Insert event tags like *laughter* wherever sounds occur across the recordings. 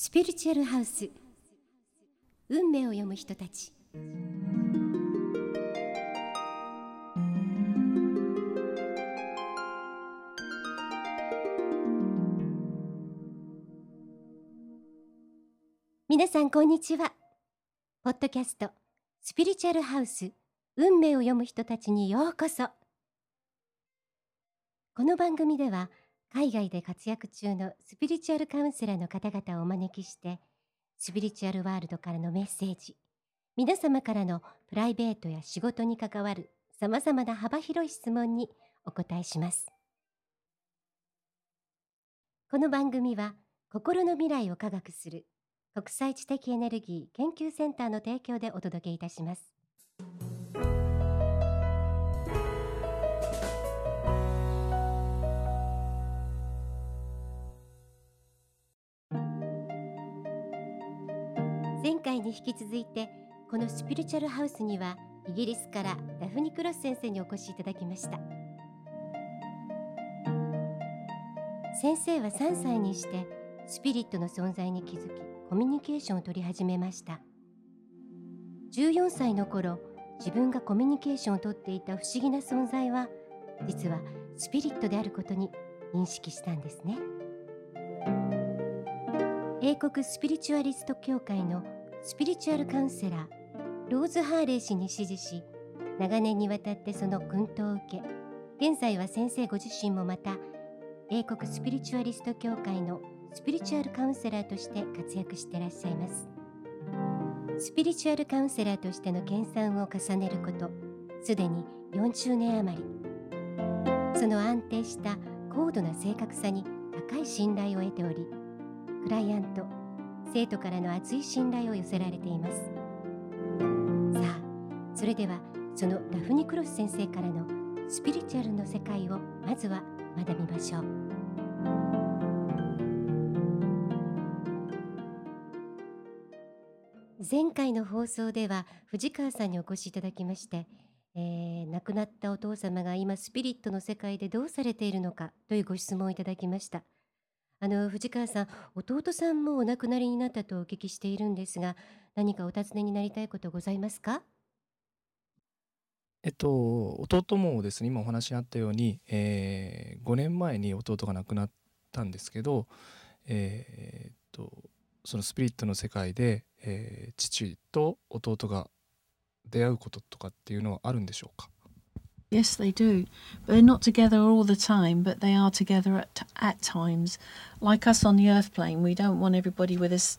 スピリチュアルハウス。運命を読む人たち。皆さんこんにちは。ポッドキャストスピリチュアルハウス運命を読む人たちにようこそ。この番組では海外で活躍中のスピリチュアルカウンセラーの方々をお招きしてスピリチュアルワールドからのメッセージ皆様からのプライベートや仕事に関わるさまざまな幅広い質問にお答えしますこの番組は心の未来を科学する国際知的エネルギー研究センターの提供でお届けいたします。前回に引き続いてこのスピリチュアルハウスにはイギリスからダフニ・クロス先生にお越しいただきました。先生は3歳にしてスピリットの存在に気づきコミュニケーションを取り始めました。14歳の頃自分がコミュニケーションをとっていた不思議な存在は実はスピリットであることに認識したんですね。英国スピリチュアリスト協会のスピリチュアルカウンセラーローズ・ハーレー氏に指示し長年にわたってその薫陶を受け現在は先生ご自身もまた英国スピリチュアリスト協会のスピリチュアルカウンセラーとして活躍してらっしゃいます。スピリチュアルカウンセラーとしての研鑽を重ねることすでに40年余り。その安定した高度な正確さに高い信頼を得ておりクライアント生徒からの厚い信頼を寄せられていますさあそれではそのダフニ・クロス先生からのスピリチュアルの世界をまずは学びましょう前回の放送では藤川さんにお越しいただきまして、えー、亡くなったお父様が今スピリットの世界でどうされているのかというご質問をいただきました。あの藤川さん、弟さんもお亡くなりになったとお聞きしているんですが、何かお尋ねになりたいことございますか？えっと、弟もですね、今お話にあったように、えー、5年前に弟が亡くなったんですけど、えー、っと、そのスピリットの世界で、えー、父と弟が出会うこととかっていうのはあるんでしょうか？？Yes, they do. They're not together all the time, but they are together at, at times. Like us on the earth plane, we don't want everybody with us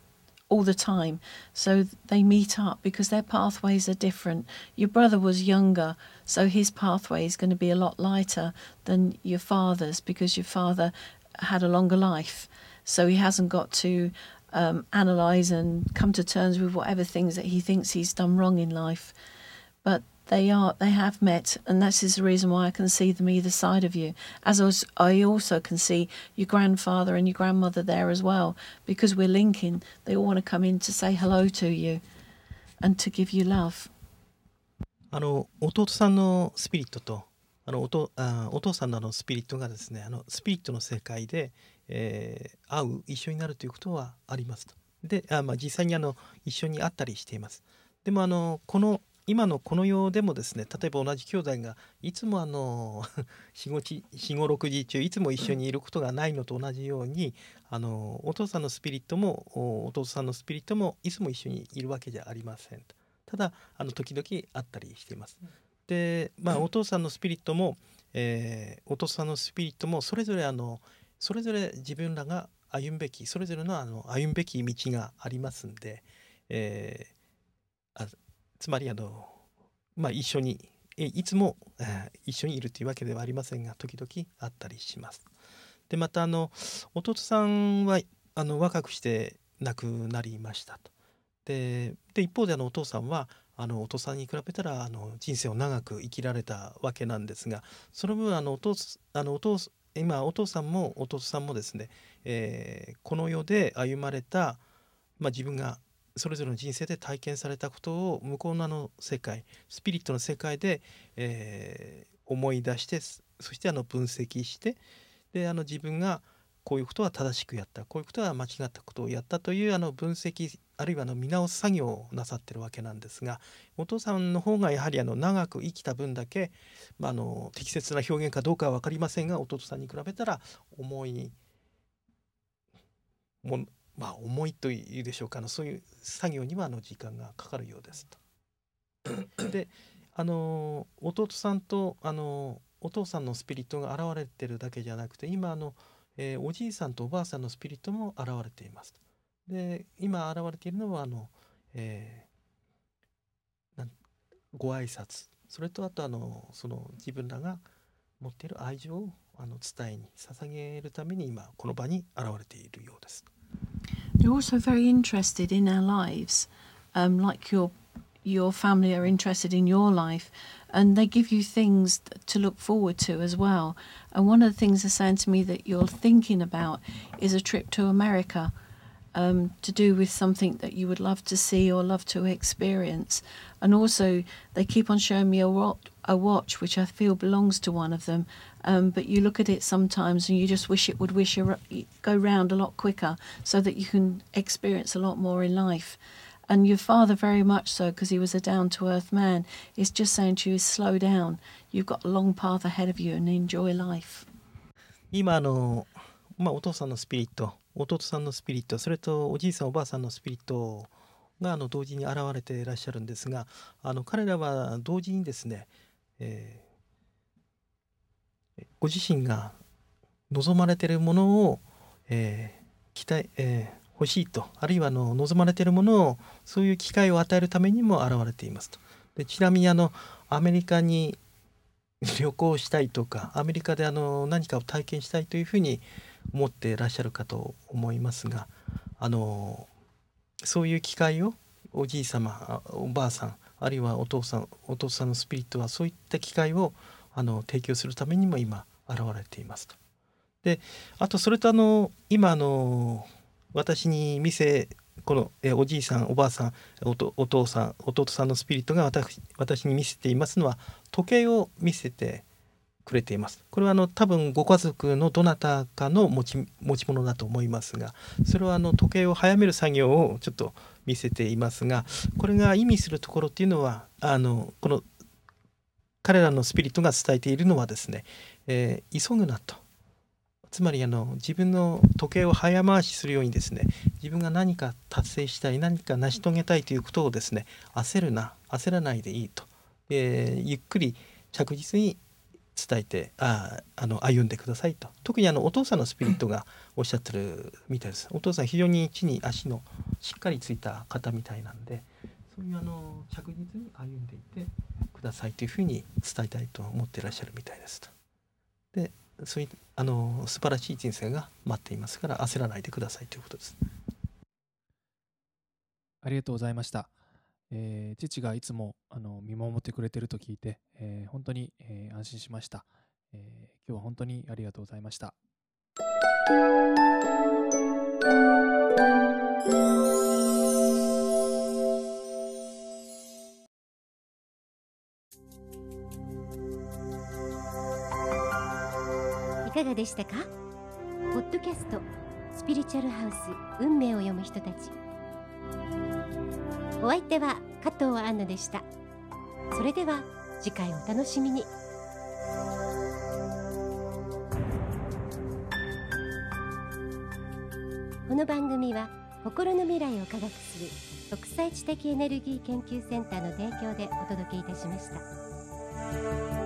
all the time. So they meet up because their pathways are different. Your brother was younger, so his pathway is going to be a lot lighter than your father's because your father had a longer life. So he hasn't got to um, analyze and come to terms with whatever things that he thinks he's done wrong in life. But they are they have met and this is the reason why I can see them either side of you as was, I also can see your grandfather and your grandmother there as well because we're linking they all want to come in to say hello to you and to give you love あの弟さんのスピリットとあのおとあお父さんのあのスピリットがですねあのスピリットの世界で、えー、会う一緒になるということはありますとであ、まあ、実際にあの一緒に会ったりしていますでもあのこの 今のこの世でもですね例えば同じ兄弟がいつもあの *laughs* 45時中いつも一緒にいることがないのと同じようにあのお父さんのスピリットも弟さんのスピリットもいつも一緒にいるわけじゃありませんただあの時々会ったりしています。でまあお父さんのスピリットも、えー、お父さんのスピリットもそれぞれあのそれぞれ自分らが歩むべきそれぞれのあの歩むべき道がありますんで、えー、つまりあの、まあ、一緒にいつも、一緒にいるというわけではありませんが時々会ったりします。でまたあの弟さんはあの若くして亡くなりましたと。で一方であのお父さんはあのお父さんに比べたらあの人生を長く生きられたわけなんですがその分あのお父あのお父今お父さんも弟さんもですね、えー、この世で歩まれた、まあ、自分がそれぞれの人生で体験されたことを向こうのあの世界スピリットの世界で、えー、思い出してそしてあの分析してであの自分がこういうことは正しくやったこういうことは間違ったことをやったというあの分析あるいはあの見直す作業をなさってるわけなんですがお父さんの方がやはりあの長く生きた分だけ、まあ、あの適切な表現かどうかは分かりませんが弟さんに比べたら重いもまあ重いというでしょうかあのそういう作業にはあの時間がかかるようですと。*clears throat* であの弟さんとあのお父さんのスピリットが現れてるだけじゃなくて今あの、えーおじいさんとおばあさんのスピリットも現れています。で今現れているのはあの、えーご挨拶それとあとあのその自分らが持っている愛情をあの伝えに捧げるために今この場に現れているようです。They're also very interested in our lives, um, like your your family are interested in your life, and they give you things to look forward to as well. And one of the things they're saying to me that you're thinking about is a trip to America Um, to do with something that you would love to see or love to experience, and also they keep on showing me a watch, a watch which I feel belongs to one of them. Um, but you look at it sometimes and you just wish it would wish ar- go round a lot quicker so that you can experience a lot more in life. And your father, very much so, because he was a down to earth man, is just saying to you, slow down. You've got a long path ahead of you and enjoy life. 今あの、まあ、お父さんのスピリット 弟さんのスピリットそれとおじいさんおばあさんのスピリットがあの同時に現れていらっしゃるんですがあの彼らは同時にですね、えーご自身が望まれているものを、えー期待、えー欲しいとあるいはあの望まれているものをそういう機会を与えるためにも現れていますと。でちなみにあのアメリカに旅行したいとかアメリカであの何かを体験したいというふうに思ってらっしゃるかと思いますがあのそういう機会をおじい様おばあさんあるいはお父さんお父さんのスピリットはそういった機会をあの提供するためにも今現れていますと。であとそれとあの今あの私に見せこのえおじいさんおばあさんおとお父さん弟さんのスピリットが私私に見せていますのは時計を見せてくれています。これはあの多分ご家族のどなたかの持ち持ち物だと思いますがそれはあの時計を早める作業をちょっと見せていますがこれが意味するところっていうのはあのこの彼らのスピリットが伝えているのはですね、えー急ぐなと。つまりあの自分の時計を早回しするようにですね自分が何か達成したい何か成し遂げたいということをですね焦るな焦らないでいいと、えーゆっくり着実に伝えてああの歩んでくださいと特にあのお父さんのスピリットがおっしゃってるみたいですお父さん非常に地に足のしっかりついた方みたいなんでそういうあの着実に歩んでいってくださいというふうに伝えたいと思っていらっしゃるみたいですと。でそういうあの素晴らしい人生が待っていますから焦らないでくださいということです。ありがとうございました。えー父がいつもあの見守ってくれてると聞いて、えー本当に、えー安心しました、えー今日は本当にありがとうございました。いかがでしたか？ポッドキャストスピリチュアルハウス運命を読む人たち。お相手は加藤アンナでしたそれでは次回お楽しみにこの番組は心の未来を科学する国際知的エネルギー研究センターの提供でお届けいたしました。